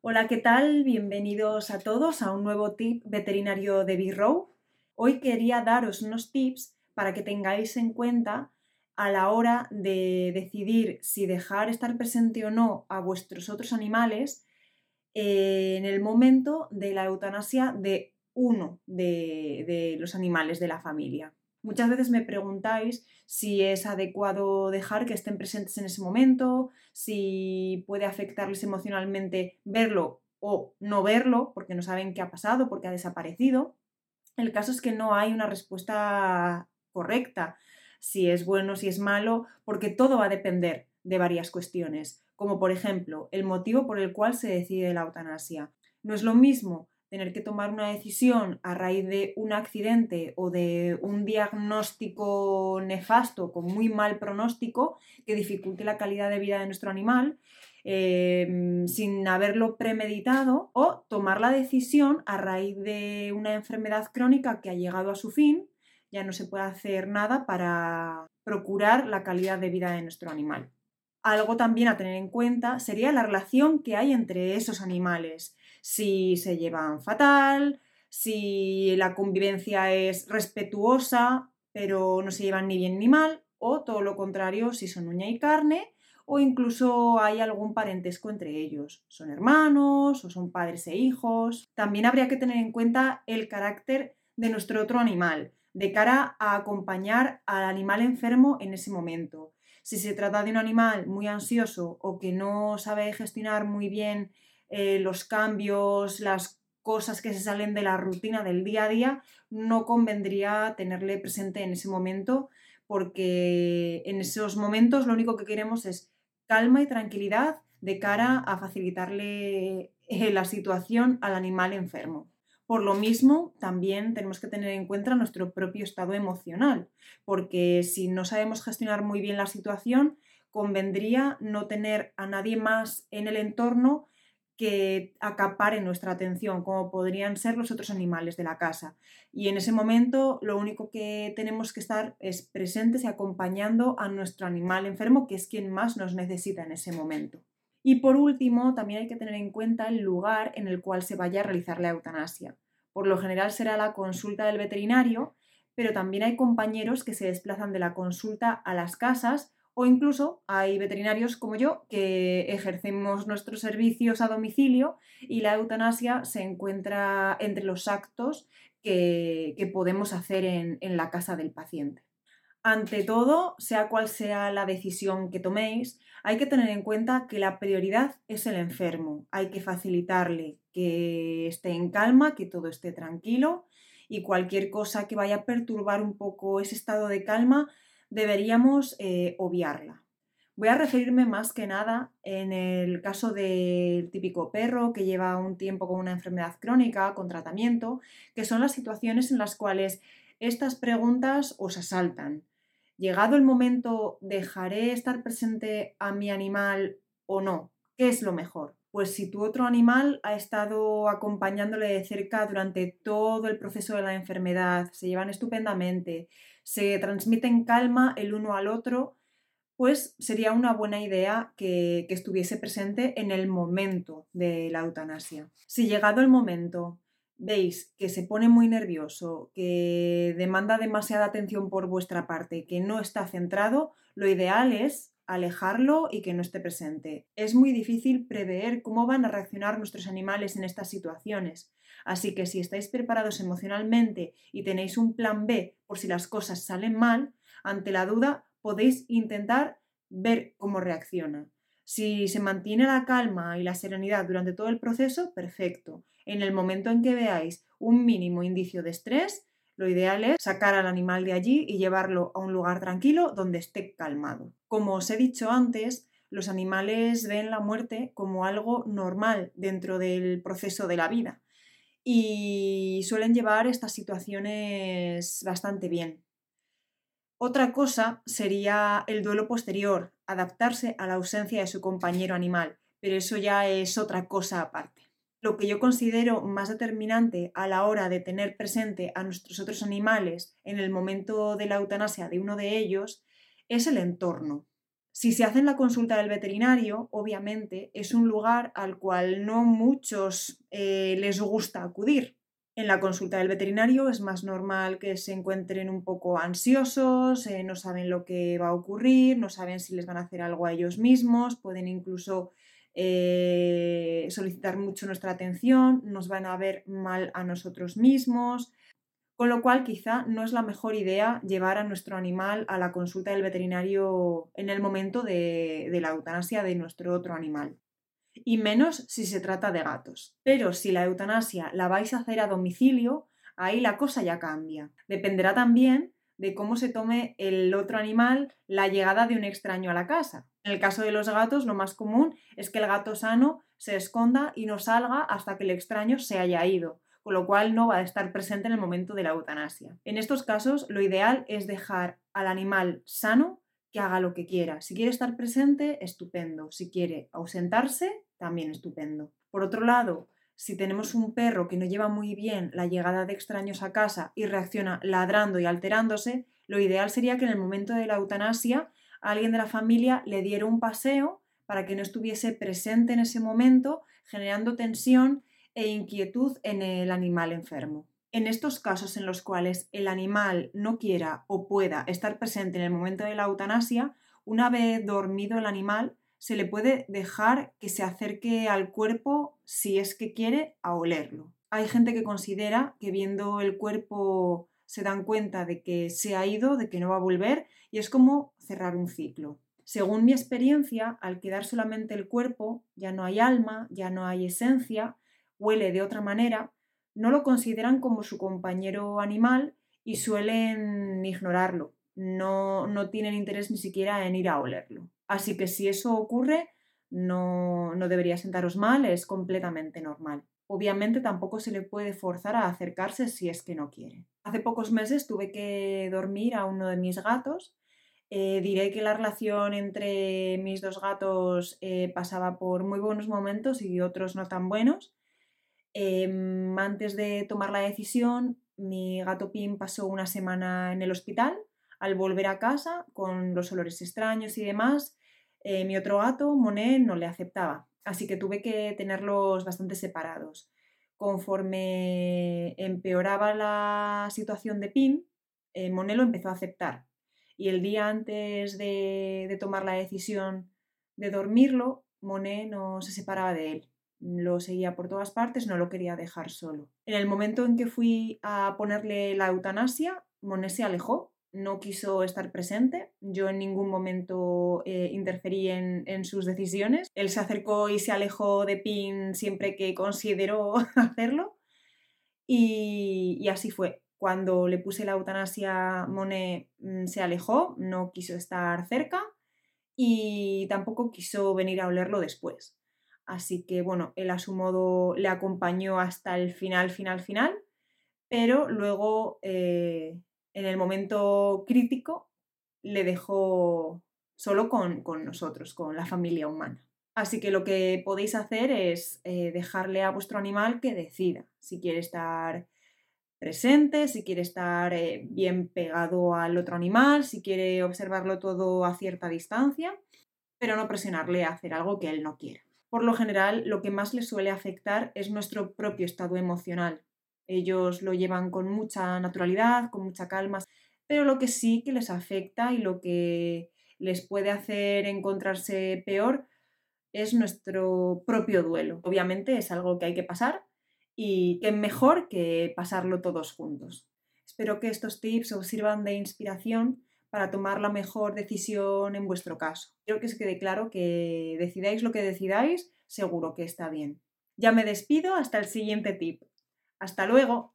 Hola, ¿qué tal? Bienvenidos a todos a un nuevo tip veterinario de B-Row. Hoy quería daros unos tips para que tengáis en cuenta a la hora de decidir si dejar estar presente o no a vuestros otros animales eh, en el momento de la eutanasia de uno de, de los animales de la familia. Muchas veces me preguntáis si es adecuado dejar que estén presentes en ese momento, si puede afectarles emocionalmente verlo o no verlo, porque no saben qué ha pasado, porque ha desaparecido. El caso es que no hay una respuesta correcta, si es bueno, si es malo, porque todo va a depender de varias cuestiones, como por ejemplo el motivo por el cual se decide la eutanasia. No es lo mismo tener que tomar una decisión a raíz de un accidente o de un diagnóstico nefasto con muy mal pronóstico que dificulte la calidad de vida de nuestro animal em, sin haberlo premeditado o tomar la decisión a raíz de una enfermedad crónica que ha llegado a su fin, ya no se puede hacer nada para procurar la calidad de vida de nuestro animal. Algo también a tener en cuenta sería la relación que hay entre esos animales si se llevan fatal, si la convivencia es respetuosa, pero no se llevan ni bien ni mal, o todo lo contrario, si son uña y carne, o incluso hay algún parentesco entre ellos. Son hermanos o son padres e hijos. También habría que tener en cuenta el carácter de nuestro otro animal, de cara a acompañar al animal enfermo en ese momento. Si se trata de un animal muy ansioso o que no sabe gestionar muy bien eh, los cambios, las cosas que se salen de la rutina del día a día, no convendría tenerle presente en ese momento porque en esos momentos lo único que queremos es calma y tranquilidad de cara a facilitarle eh, la situación al animal enfermo. Por lo mismo, también tenemos que tener en cuenta nuestro propio estado emocional, porque si no sabemos gestionar muy bien la situación, convendría no tener a nadie más en el entorno que acaparen nuestra atención, como podrían ser los otros animales de la casa. Y en ese momento lo único que tenemos que estar es presentes y acompañando a nuestro animal enfermo, que es quien más nos necesita en ese momento. Y por último, también hay que tener en cuenta el lugar en el cual se vaya a realizar la eutanasia. Por lo general será la consulta del veterinario, pero también hay compañeros que se desplazan de la consulta a las casas o incluso hay veterinarios como yo que ejercemos nuestros servicios a domicilio y la eutanasia se encuentra entre los actos que, podemos hacer en, la casa del paciente. Ante todo, sea cual sea la decisión que toméis, hay que tener en cuenta que la prioridad es el enfermo. Hay que facilitarle que esté en calma, que todo esté tranquilo y cualquier cosa que vaya a perturbar un poco ese estado de calma deberíamos eh, obviarla. Voy a referirme más que nada en el caso del típico perro que lleva un tiempo con una enfermedad crónica, con tratamiento, que son las situaciones en las cuales estas preguntas os asaltan. Llegado el momento, ¿dejaré estar presente a mi animal o no? ¿Qué es lo mejor? Pues si tu otro animal ha estado acompañándole de cerca durante todo el proceso de la enfermedad, se llevan estupendamente, se transmiten calma el uno al otro, pues sería una buena idea que, estuviese presente en el momento de la eutanasia. Si llegado el momento veis que se pone muy nervioso, que demanda demasiada atención por vuestra parte, que no está centrado, lo ideal es alejarlo y que no esté presente. Es muy difícil prever cómo van a reaccionar nuestros animales en estas situaciones. Así que si estáis preparados emocionalmente y tenéis un plan B por si las cosas salen mal, ante la duda podéis intentar ver cómo reacciona. Si se mantiene la calma y la serenidad durante todo el proceso, perfecto. En el momento en que veáis un mínimo indicio de estrés, lo ideal es sacar al animal de allí y llevarlo a un lugar tranquilo donde esté calmado. Como os he dicho antes, los animales ven la muerte como algo normal dentro del proceso de la vida y suelen llevar estas situaciones bastante bien. Otra cosa sería el duelo posterior, adaptarse a la ausencia de su compañero animal, pero eso ya es otra cosa aparte. Lo que yo considero más determinante a la hora de tener presente a nuestros otros animales en el momento de la eutanasia de uno de ellos es el entorno. Si se hace en la consulta del veterinario, obviamente es un lugar al cual no muchos eh, les gusta acudir. En la consulta del veterinario es más normal que se encuentren un poco ansiosos, eh, no saben lo que va a ocurrir, no saben si les van a hacer algo a ellos mismos, pueden incluso eh, solicitar mucho nuestra atención, nos van a ver mal a nosotros mismos, con lo cual quizá no es la mejor idea llevar a nuestro animal a la consulta del veterinario en el momento de, la eutanasia de nuestro otro animal. Y menos si se trata de gatos. Pero si la eutanasia la vais a hacer a domicilio, ahí la cosa ya cambia. Dependerá también de cómo se tome el otro animal la llegada de un extraño a la casa. En el caso de los gatos, lo más común es que el gato sano se esconda y no salga hasta que el extraño se haya ido con lo cual no va a estar presente en el momento de la eutanasia. En estos casos, lo ideal es dejar al animal sano que haga lo que quiera. Si quiere estar presente, estupendo. Si quiere ausentarse, también estupendo. Por otro lado, si tenemos un perro que no lleva muy bien la llegada de extraños a casa y reacciona ladrando y alterándose, lo ideal sería que en el momento de la eutanasia alguien de la familia le diera un paseo para que no estuviese presente en ese momento, generando tensión e inquietud en el animal enfermo. En estos casos en los cuales el animal no quiera o pueda estar presente en el momento de la eutanasia, una vez dormido el animal, se le puede dejar que se acerque al cuerpo si es que quiere a olerlo. Hay gente que considera que viendo el cuerpo se dan cuenta de que se ha ido, de que no va a volver y es como cerrar un ciclo. Según mi experiencia, al quedar solamente el cuerpo, ya no hay alma, ya no hay esencia huele de otra manera, no lo consideran como su compañero animal y suelen ignorarlo. No, no tienen interés ni siquiera en ir a olerlo. Así que si eso ocurre, no, no debería sentaros mal, es completamente normal. Obviamente tampoco se le puede forzar a acercarse si es que no quiere. Hace pocos meses tuve que dormir a uno de mis gatos. Eh, diré que la relación entre mis dos gatos eh, pasaba por muy buenos momentos y otros no tan buenos. Em, antes de tomar la decisión, mi gato Pim pasó una semana en el hospital. Al volver a casa, con los olores extraños y demás, eh, mi otro gato, Monet, no le aceptaba. Así que tuve que tenerlos bastante separados. Conforme empeoraba la situación de Pim, eh, Monet lo empezó a aceptar. Y el día antes de, de tomar la decisión de dormirlo, Monet no se separaba de él lo seguía por todas partes, no lo quería dejar solo. En el momento en que fui a ponerle la eutanasia, Monet se alejó, no quiso estar presente, yo en ningún momento eh, interferí en, sus decisiones, él se acercó y se alejó de Pin siempre que consideró hacerlo y, y así fue. Cuando le puse la eutanasia, Monet mm, se alejó, no quiso estar cerca y tampoco quiso venir a olerlo después. Así que bueno, él a su modo le acompañó hasta el final, final, final, pero luego eh, en el momento crítico le dejó solo con, nosotros, con la familia humana. Así que lo que podéis hacer es eh, dejarle a vuestro animal que decida si quiere estar presente, si quiere estar eh, bien pegado al otro animal, si quiere observarlo todo a cierta distancia, pero no presionarle a hacer algo que él no quiera. Por lo general, lo que más les suele afectar es nuestro propio estado emocional. Ellos lo llevan con mucha naturalidad, con mucha calma, pero lo que sí que les afecta y lo que les puede hacer encontrarse peor es nuestro propio duelo. Obviamente es algo que hay que pasar y que mejor que pasarlo todos juntos. Espero que estos tips os sirvan de inspiración para tomar la mejor decisión en vuestro caso. Quiero que se quede claro que decidáis lo que decidáis, seguro que está bien. Ya me despido hasta el siguiente tip. Hasta luego.